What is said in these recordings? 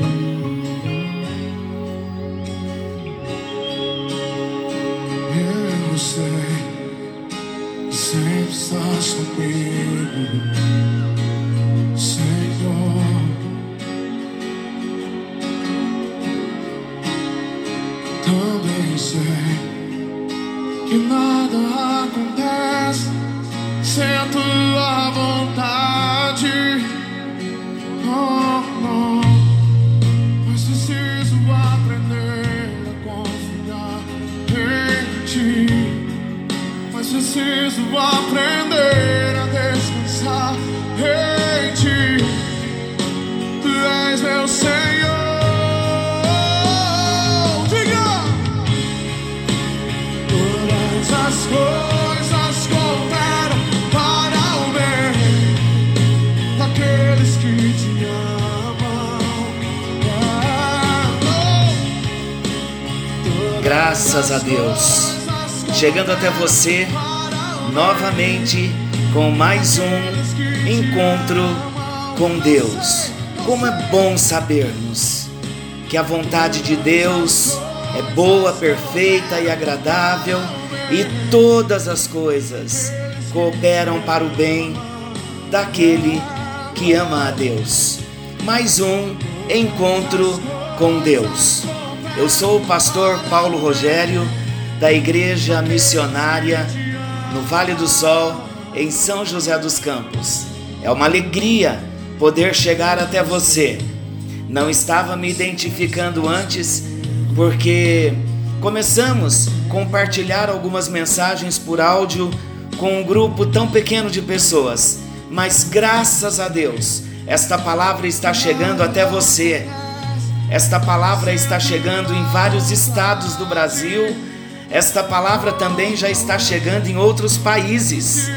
Eu Graças a Deus. Chegando até você novamente com mais um encontro com Deus. Como é bom sabermos que a vontade de Deus é boa, perfeita e agradável e todas as coisas cooperam para o bem daquele que ama a Deus. Mais um encontro com Deus. Eu sou o pastor Paulo Rogério, da Igreja Missionária no Vale do Sol, em São José dos Campos. É uma alegria poder chegar até você. Não estava me identificando antes porque começamos a compartilhar algumas mensagens por áudio com um grupo tão pequeno de pessoas, mas graças a Deus, esta palavra está chegando até você. Esta palavra está chegando em vários estados do Brasil. Esta palavra também já está chegando em outros países.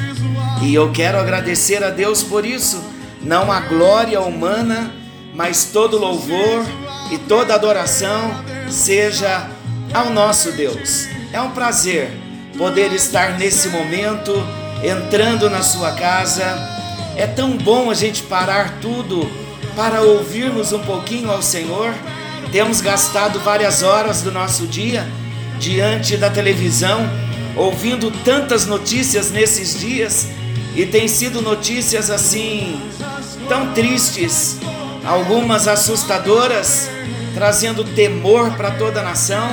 E eu quero agradecer a Deus por isso. Não a glória humana, mas todo louvor e toda adoração seja ao nosso Deus. É um prazer poder estar nesse momento entrando na sua casa. É tão bom a gente parar tudo para ouvirmos um pouquinho ao Senhor. Temos gastado várias horas do nosso dia diante da televisão, ouvindo tantas notícias nesses dias e tem sido notícias assim tão tristes, algumas assustadoras, trazendo temor para toda a nação.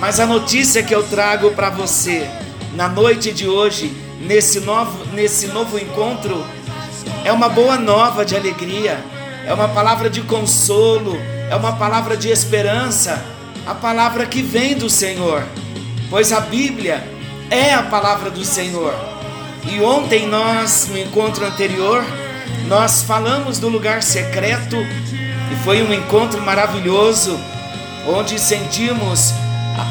Mas a notícia que eu trago para você na noite de hoje, nesse novo, nesse novo encontro, é uma boa nova de alegria, é uma palavra de consolo, é uma palavra de esperança, a palavra que vem do Senhor, pois a Bíblia é a palavra do Senhor. E ontem nós, no encontro anterior, nós falamos do lugar secreto. E foi um encontro maravilhoso, onde sentimos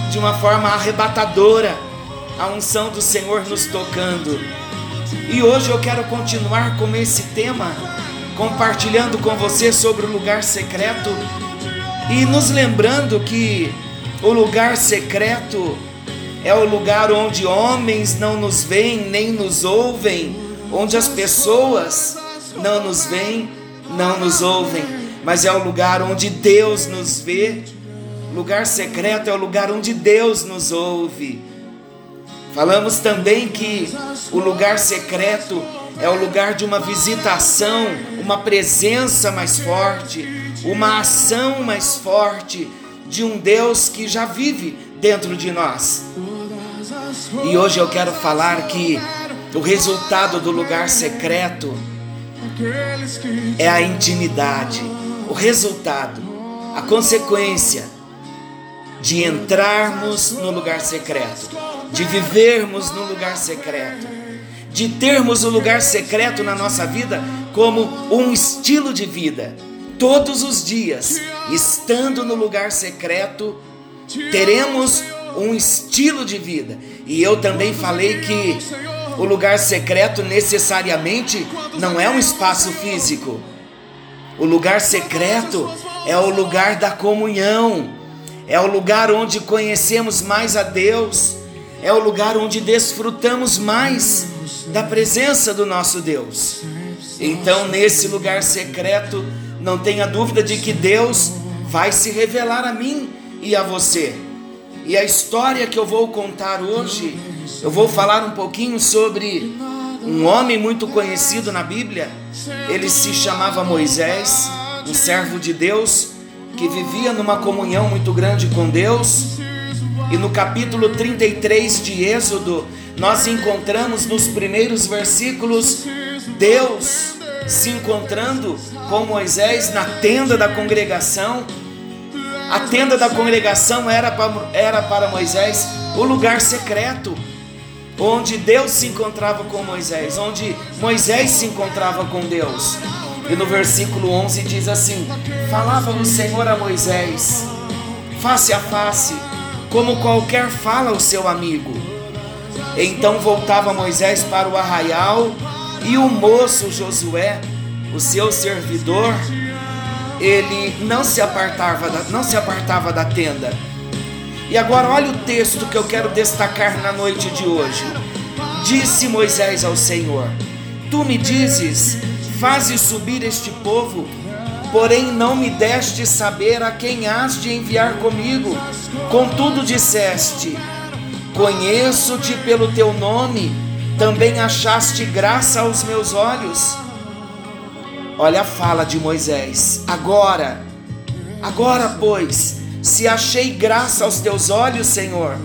de uma forma arrebatadora a unção do Senhor nos tocando. E hoje eu quero continuar com esse tema, compartilhando com você sobre o lugar secreto e nos lembrando que o lugar secreto é o lugar onde homens não nos veem nem nos ouvem, onde as pessoas não nos veem, não nos ouvem, mas é o lugar onde Deus nos vê. Lugar secreto é o lugar onde Deus nos ouve. Falamos também que o lugar secreto é o lugar de uma visitação, uma presença mais forte, uma ação mais forte de um Deus que já vive dentro de nós. E hoje eu quero falar que o resultado do lugar secreto é a intimidade, o resultado, a consequência de entrarmos no lugar secreto, de vivermos no lugar secreto, de termos o lugar secreto na nossa vida como um estilo de vida. Todos os dias, estando no lugar secreto, teremos um estilo de vida. E eu também falei que o lugar secreto necessariamente não é um espaço físico. O lugar secreto é o lugar da comunhão, é o lugar onde conhecemos mais a Deus, é o lugar onde desfrutamos mais da presença do nosso Deus. Então, nesse lugar secreto, não tenha dúvida de que Deus vai se revelar a mim e a você. E a história que eu vou contar hoje, eu vou falar um pouquinho sobre um homem muito conhecido na Bíblia. Ele se chamava Moisés, um servo de Deus que vivia numa comunhão muito grande com Deus. E no capítulo 33 de Êxodo, nós encontramos nos primeiros versículos Deus se encontrando com Moisés na tenda da congregação. A tenda da congregação era para, era para Moisés o lugar secreto, onde Deus se encontrava com Moisés, onde Moisés se encontrava com Deus. E no versículo 11 diz assim: Falava o Senhor a Moisés, face a face, como qualquer fala o seu amigo. Então voltava Moisés para o arraial e o moço Josué, o seu servidor, ele não se apartava da, não se apartava da tenda. E agora olha o texto que eu quero destacar na noite de hoje. Disse Moisés ao Senhor: Tu me dizes, faze subir este povo, porém não me deste saber a quem has de enviar comigo. Contudo disseste: Conheço-te pelo teu nome, também achaste graça aos meus olhos. Olha a fala de Moisés. Agora, agora, pois, se achei graça aos teus olhos, Senhor,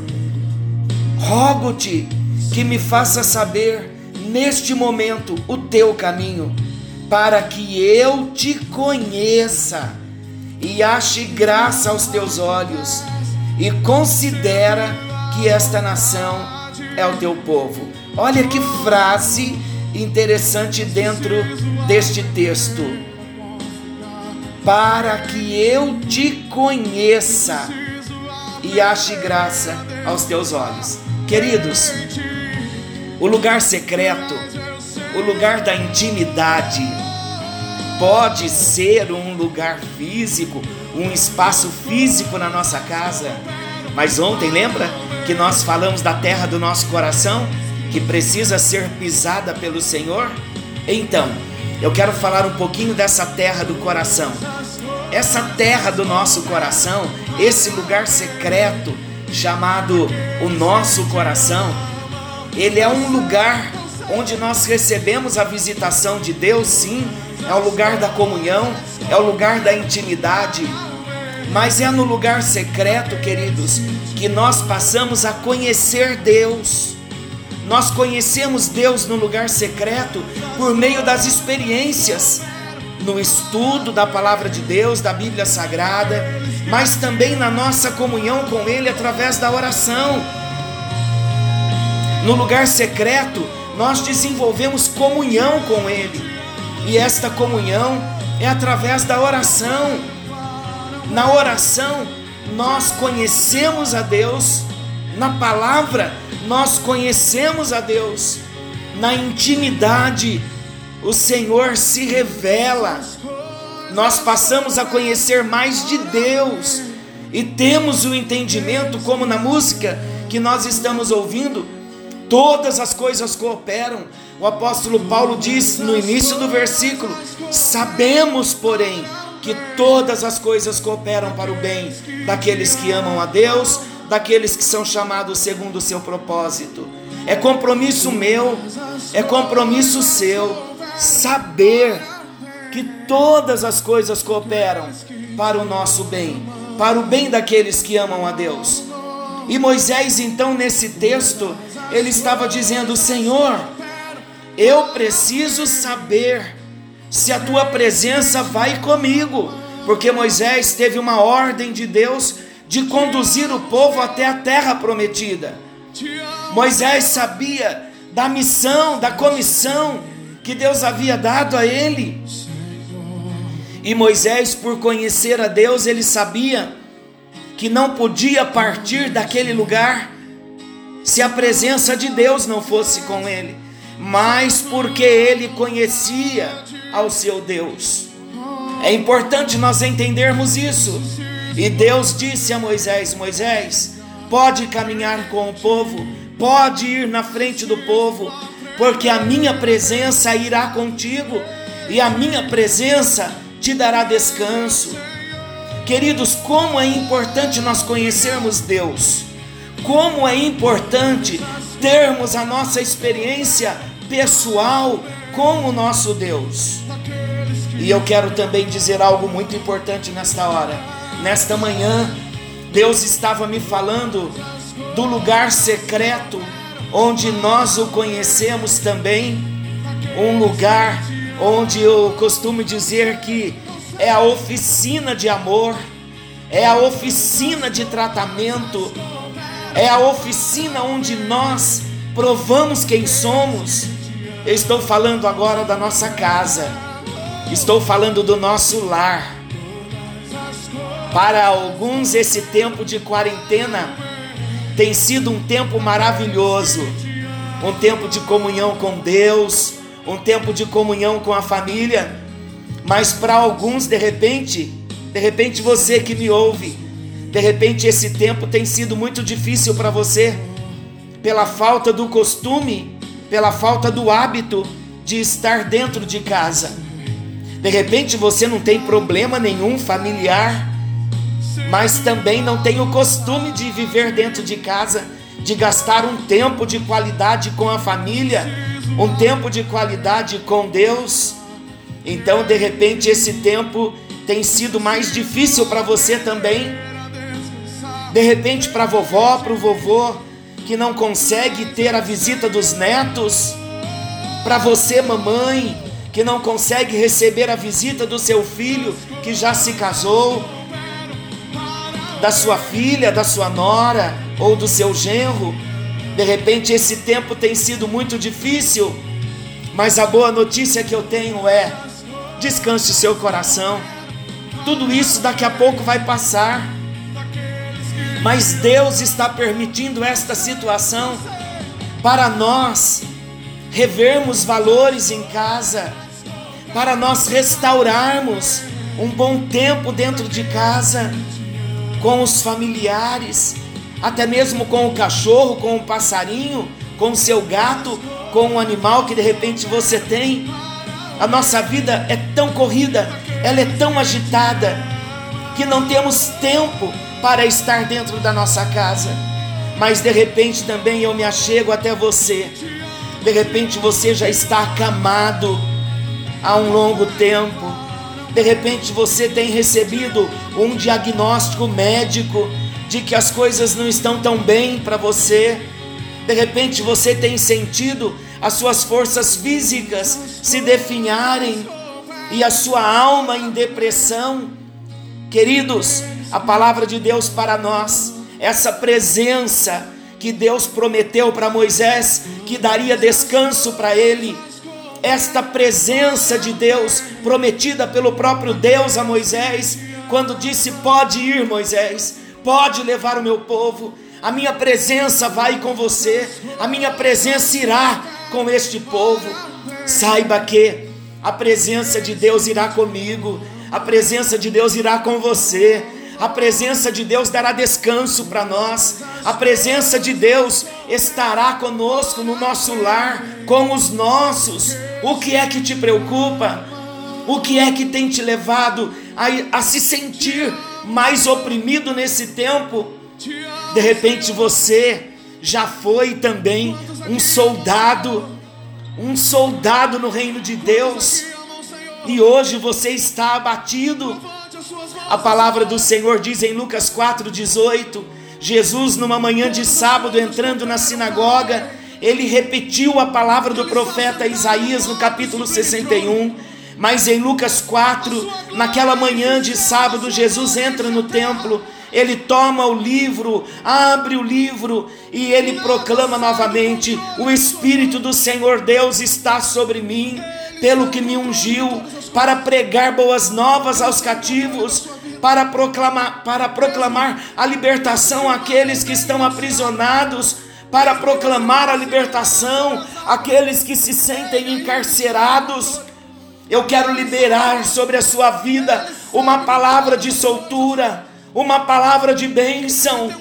rogo-te que me faça saber neste momento o teu caminho, para que eu te conheça e ache graça aos teus olhos, e considera que esta nação é o teu povo. Olha que frase interessante dentro deste texto. Para que eu te conheça e ache graça aos teus olhos. Queridos, o lugar secreto, o lugar da intimidade, pode ser um lugar físico, um espaço físico na nossa casa. Mas ontem, lembra que nós falamos da terra do nosso coração? que precisa ser pisada pelo Senhor? Então, eu quero falar um pouquinho dessa terra do coração. Essa terra do nosso coração, esse lugar secreto chamado o nosso coração, ele é um lugar onde nós recebemos a visitação de Deus, sim, é o lugar da comunhão, é o lugar da intimidade, mas é no lugar secreto, queridos, que nós passamos a conhecer Deus. Nós conhecemos Deus no lugar secreto por meio das experiências, no estudo da palavra de Deus, da Bíblia Sagrada, mas também na nossa comunhão com Ele através da oração. No lugar secreto, nós desenvolvemos comunhão com Ele, e esta comunhão é através da oração. Na oração, nós conhecemos a Deus, na palavra, nós conhecemos a Deus, na intimidade, o Senhor se revela, nós passamos a conhecer mais de Deus. E temos o entendimento, como na música que nós estamos ouvindo, todas as coisas cooperam. O apóstolo Paulo diz no início do versículo: Sabemos, porém, que todas as coisas cooperam para o bem daqueles que amam a Deus daqueles que são chamados segundo o seu propósito. É compromisso meu, é compromisso seu, saber que todas as coisas cooperam para o nosso bem, para o bem daqueles que amam a Deus. E Moisés, então, nesse texto, ele estava dizendo: Senhor, eu preciso saber se a tua presença vai comigo, porque Moisés teve uma ordem de Deus de conduzir o povo até a terra prometida. Moisés sabia da missão, da comissão que Deus havia dado a ele. E Moisés, por conhecer a Deus, ele sabia que não podia partir daquele lugar se a presença de Deus não fosse com ele, mas porque ele conhecia ao seu Deus. É importante nós entendermos isso. E Deus disse a Moisés: Moisés, pode caminhar com o povo, pode ir na frente do povo, porque a minha presença irá contigo, e a minha presença te dará descanso. Queridos, como é importante nós conhecermos Deus, como é importante termos a nossa experiência pessoal com o nosso Deus. E eu quero também dizer algo muito importante nesta hora. Nesta manhã, Deus estava me falando do lugar secreto onde nós o conhecemos também, um lugar onde eu costumo dizer que é a oficina de amor, é a oficina de tratamento, é a oficina onde nós provamos quem somos. Eu estou falando agora da nossa casa, estou falando do nosso lar. Para alguns, esse tempo de quarentena tem sido um tempo maravilhoso, um tempo de comunhão com Deus, um tempo de comunhão com a família. Mas para alguns, de repente, de repente você que me ouve, de repente esse tempo tem sido muito difícil para você, pela falta do costume, pela falta do hábito de estar dentro de casa. De repente você não tem problema nenhum familiar, mas também não tem o costume de viver dentro de casa, de gastar um tempo de qualidade com a família, um tempo de qualidade com Deus. Então, de repente, esse tempo tem sido mais difícil para você também. De repente, para vovó, para o vovô, que não consegue ter a visita dos netos. Para você, mamãe, que não consegue receber a visita do seu filho que já se casou. Da sua filha, da sua nora ou do seu genro. De repente, esse tempo tem sido muito difícil. Mas a boa notícia que eu tenho é descanse seu coração. Tudo isso daqui a pouco vai passar. Mas Deus está permitindo esta situação para nós revermos valores em casa, para nós restaurarmos um bom tempo dentro de casa com os familiares, até mesmo com o cachorro, com o passarinho, com o seu gato, com o animal que de repente você tem. A nossa vida é tão corrida, ela é tão agitada, que não temos tempo para estar dentro da nossa casa. Mas de repente também eu me achego até você. De repente você já está acamado há um longo tempo. De repente você tem recebido um diagnóstico médico de que as coisas não estão tão bem para você. De repente você tem sentido as suas forças físicas se definharem e a sua alma em depressão. Queridos, a palavra de Deus para nós, essa presença que Deus prometeu para Moisés, que daria descanso para ele, esta presença de Deus prometida pelo próprio Deus a Moisés, quando disse: Pode ir, Moisés, pode levar o meu povo, a minha presença vai com você, a minha presença irá com este povo. Saiba que a presença de Deus irá comigo, a presença de Deus irá com você. A presença de Deus dará descanso para nós. A presença de Deus estará conosco no nosso lar, com os nossos. O que é que te preocupa? O que é que tem te levado a, a se sentir mais oprimido nesse tempo? De repente você já foi também um soldado, um soldado no reino de Deus, e hoje você está abatido. A palavra do Senhor diz em Lucas 4,18: Jesus, numa manhã de sábado, entrando na sinagoga, ele repetiu a palavra do profeta Isaías no capítulo 61. Mas em Lucas 4, naquela manhã de sábado, Jesus entra no templo ele toma o livro, abre o livro e ele proclama novamente: O Espírito do Senhor Deus está sobre mim, pelo que me ungiu, para pregar boas novas aos cativos, para proclamar, para proclamar a libertação àqueles que estão aprisionados, para proclamar a libertação àqueles que se sentem encarcerados. Eu quero liberar sobre a sua vida uma palavra de soltura uma palavra de bênção.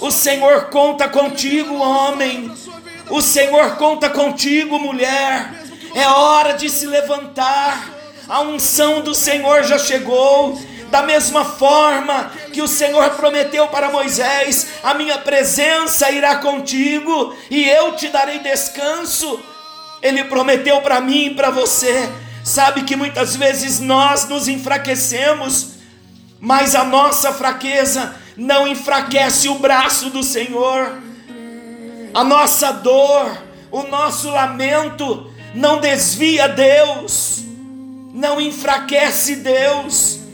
O Senhor conta contigo, homem. O Senhor conta contigo, mulher. É hora de se levantar. A unção do Senhor já chegou. Da mesma forma que o Senhor prometeu para Moisés: a minha presença irá contigo e eu te darei descanso. Ele prometeu para mim e para você. Sabe que muitas vezes nós nos enfraquecemos, mas a nossa fraqueza não enfraquece o braço do Senhor. A nossa dor, o nosso lamento não desvia Deus, não enfraquece Deus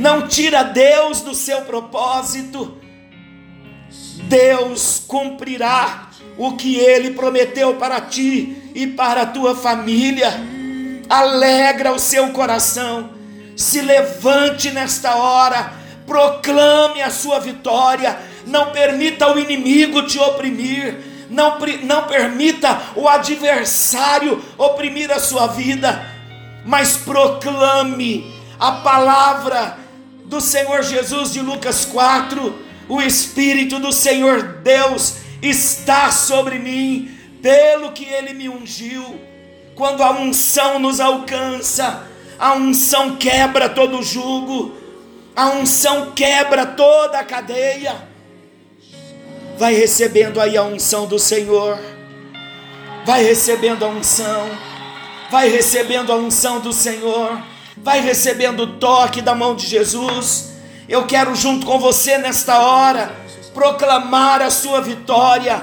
não tira Deus do seu propósito. Deus cumprirá o que ele prometeu para ti e para a tua família. Alegra o seu coração. Se levante nesta hora, proclame a sua vitória. Não permita o inimigo te oprimir. Não, não permita o adversário oprimir a sua vida, mas proclame a palavra do Senhor Jesus de Lucas 4, o Espírito do Senhor Deus está sobre mim, pelo que ele me ungiu. Quando a unção nos alcança, a unção quebra todo o jugo, a unção quebra toda a cadeia. Vai recebendo aí a unção do Senhor, vai recebendo a unção, vai recebendo a unção do Senhor vai recebendo o toque da mão de Jesus. Eu quero, junto com você nesta hora, proclamar a sua vitória.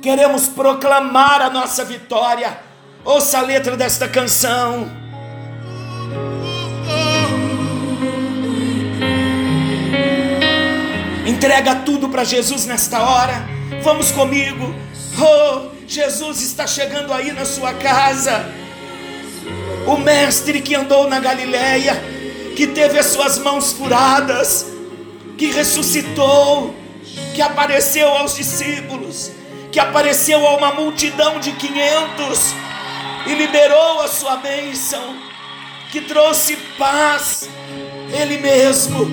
Queremos proclamar a nossa vitória. Ouça a letra desta canção. Entrega tudo para Jesus nesta hora. Vamos comigo. Oh, Jesus está chegando aí na sua casa o mestre que andou na Galileia, que teve as suas mãos furadas, que ressuscitou, que apareceu aos discípulos, que apareceu a uma multidão de quinhentos e liberou a sua bênção, que trouxe paz, Ele mesmo,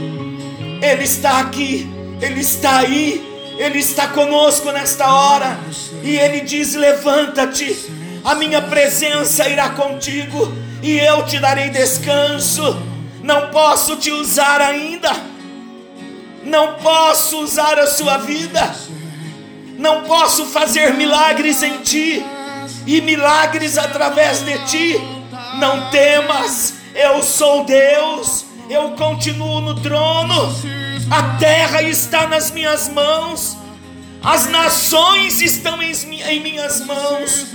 Ele está aqui, Ele está aí, Ele está conosco nesta hora, e Ele diz: levanta-te a minha presença irá contigo e eu te darei descanso. Não posso te usar ainda, não posso usar a sua vida, não posso fazer milagres em ti e milagres através de ti. Não temas, eu sou Deus, eu continuo no trono, a terra está nas minhas mãos as nações estão em, minhas mãos,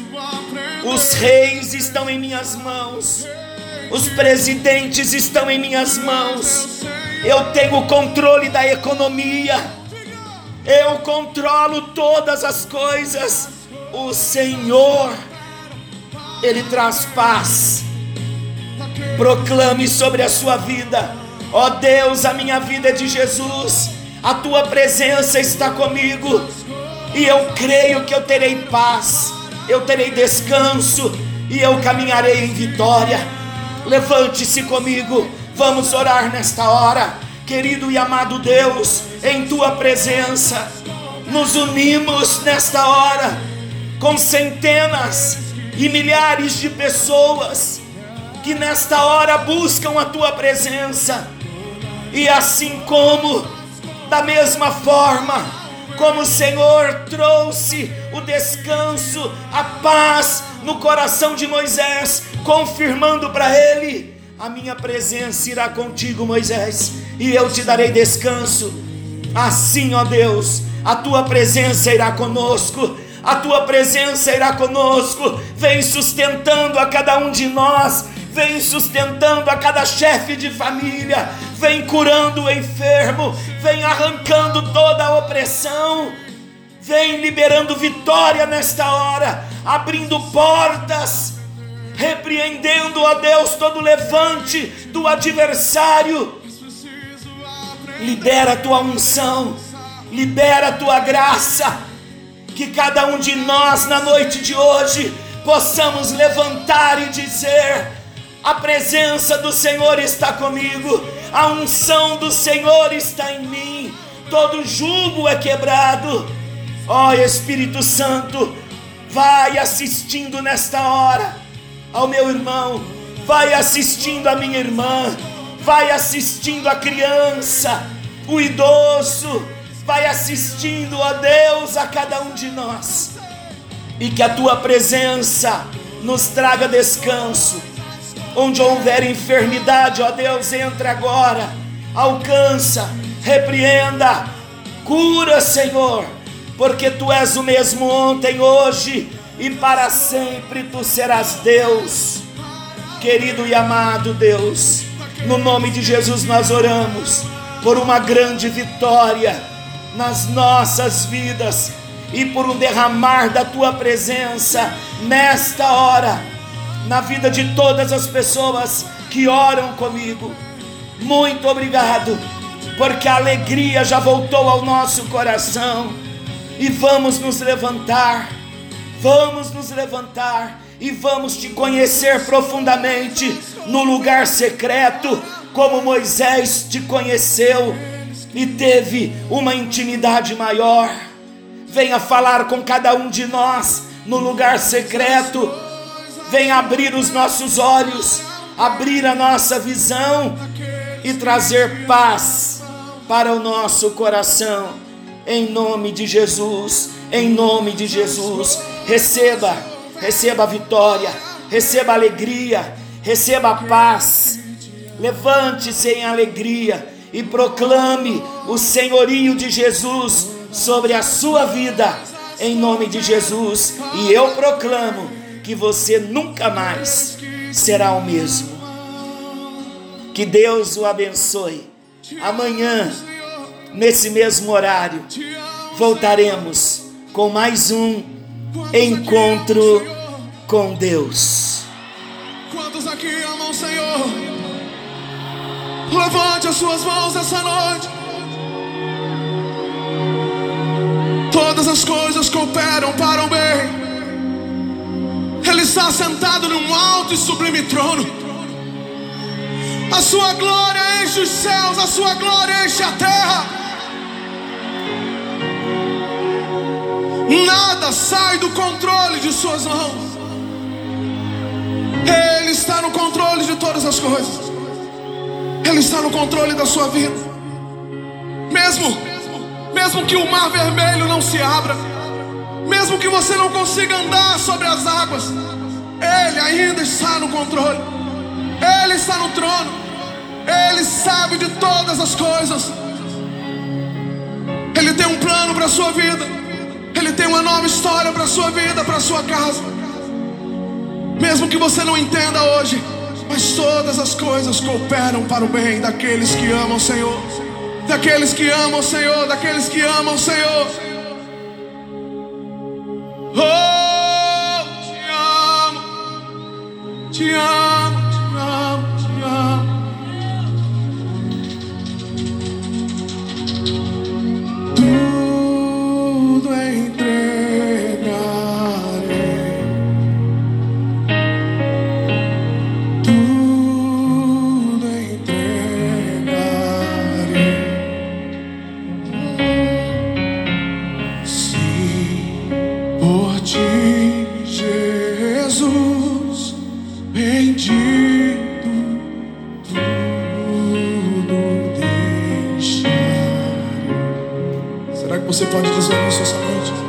os reis estão em minhas mãos, os presidentes estão em minhas mãos. Eu tenho o controle da economia, eu controlo todas as coisas. O Senhor, Ele traz paz. Proclame sobre a sua vida, ó oh Deus, a minha vida é de Jesus. A tua presença está comigo, e eu creio que eu terei paz, eu terei descanso, e eu caminharei em vitória. Levante-se comigo, vamos orar nesta hora, querido e amado Deus, em tua presença, nos unimos nesta hora com centenas e milhares de pessoas que nesta hora buscam a tua presença, e assim como da mesma forma como o Senhor trouxe o descanso, a paz no coração de Moisés, confirmando para ele: a minha presença irá contigo, Moisés, e eu te darei descanso. Assim, ó Deus, a tua presença irá conosco, a tua presença irá conosco, vem sustentando a cada um de nós, vem sustentando a cada chefe de família, vem curando o enfermo, vem arrancando toda a opressão, vem liberando vitória nesta hora, abrindo portas, repreendendo a Deus todo levante do adversário. Libera a tua unção, libera a tua graça, que cada um de nós na noite de hoje possamos levantar e dizer: a presença do Senhor está comigo, a unção do Senhor está em mim, todo jugo é quebrado. Ó oh, Espírito Santo, vai assistindo nesta hora ao meu irmão, vai assistindo a minha irmã, vai assistindo a criança, o idoso, vai assistindo, ó Deus, a cada um de nós, e que a tua presença nos traga descanso. Onde houver enfermidade, ó Deus, entra agora, alcança, repreenda, cura, Senhor, porque tu és o mesmo ontem, hoje e para sempre tu serás Deus. Querido e amado Deus, no nome de Jesus nós oramos por uma grande vitória nas nossas vidas e por um derramar da tua presença nesta hora, na vida de todas as pessoas que oram comigo. Muito obrigado, porque a alegria já voltou ao nosso coração e vamos nos levantar, vamos nos levantar e vamos te conhecer profundamente no lugar secreto, como Moisés te conheceu e teve uma intimidade maior. Venha falar com cada um de nós no lugar secreto. Venha abrir os nossos olhos, abrir a nossa visão e trazer paz para o nosso coração. Em nome de Jesus, em nome de Jesus, receba, receba a vitória, receba a alegria, receba a paz. Levante-se em alegria e proclame o senhorio de Jesus sobre a sua vida, em nome de Jesus. E eu proclamo que você nunca mais será o mesmo. Que Deus o abençoe. Amanhã, nesse mesmo horário, voltaremos com mais um encontro com Deus. Quantos aqui amam o Senhor? Levante as suas mãos essa noite. Todas as coisas cooperam para o bem. Ele está sentado num alto e sublime trono. A sua glória enche os céus, a sua glória enche a terra. Nada sai do controle de suas mãos. Ele está no controle de todas as coisas. Ele está no controle da sua vida. Mesmo, mesmo que o mar vermelho não se abra, mesmo que você não consiga andar sobre as águas, Ele ainda está no controle. Ele está no trono. Ele sabe de todas as coisas. Ele tem um plano para a sua vida. Ele tem uma nova história para a sua vida, para a sua casa. Mesmo que você não entenda hoje, mas todas as coisas cooperam para o bem daqueles que amam o Senhor. Daqueles que amam o Senhor, daqueles que amam o Senhor. Oh, te amo, te amo, você pode dizer isso essa noite?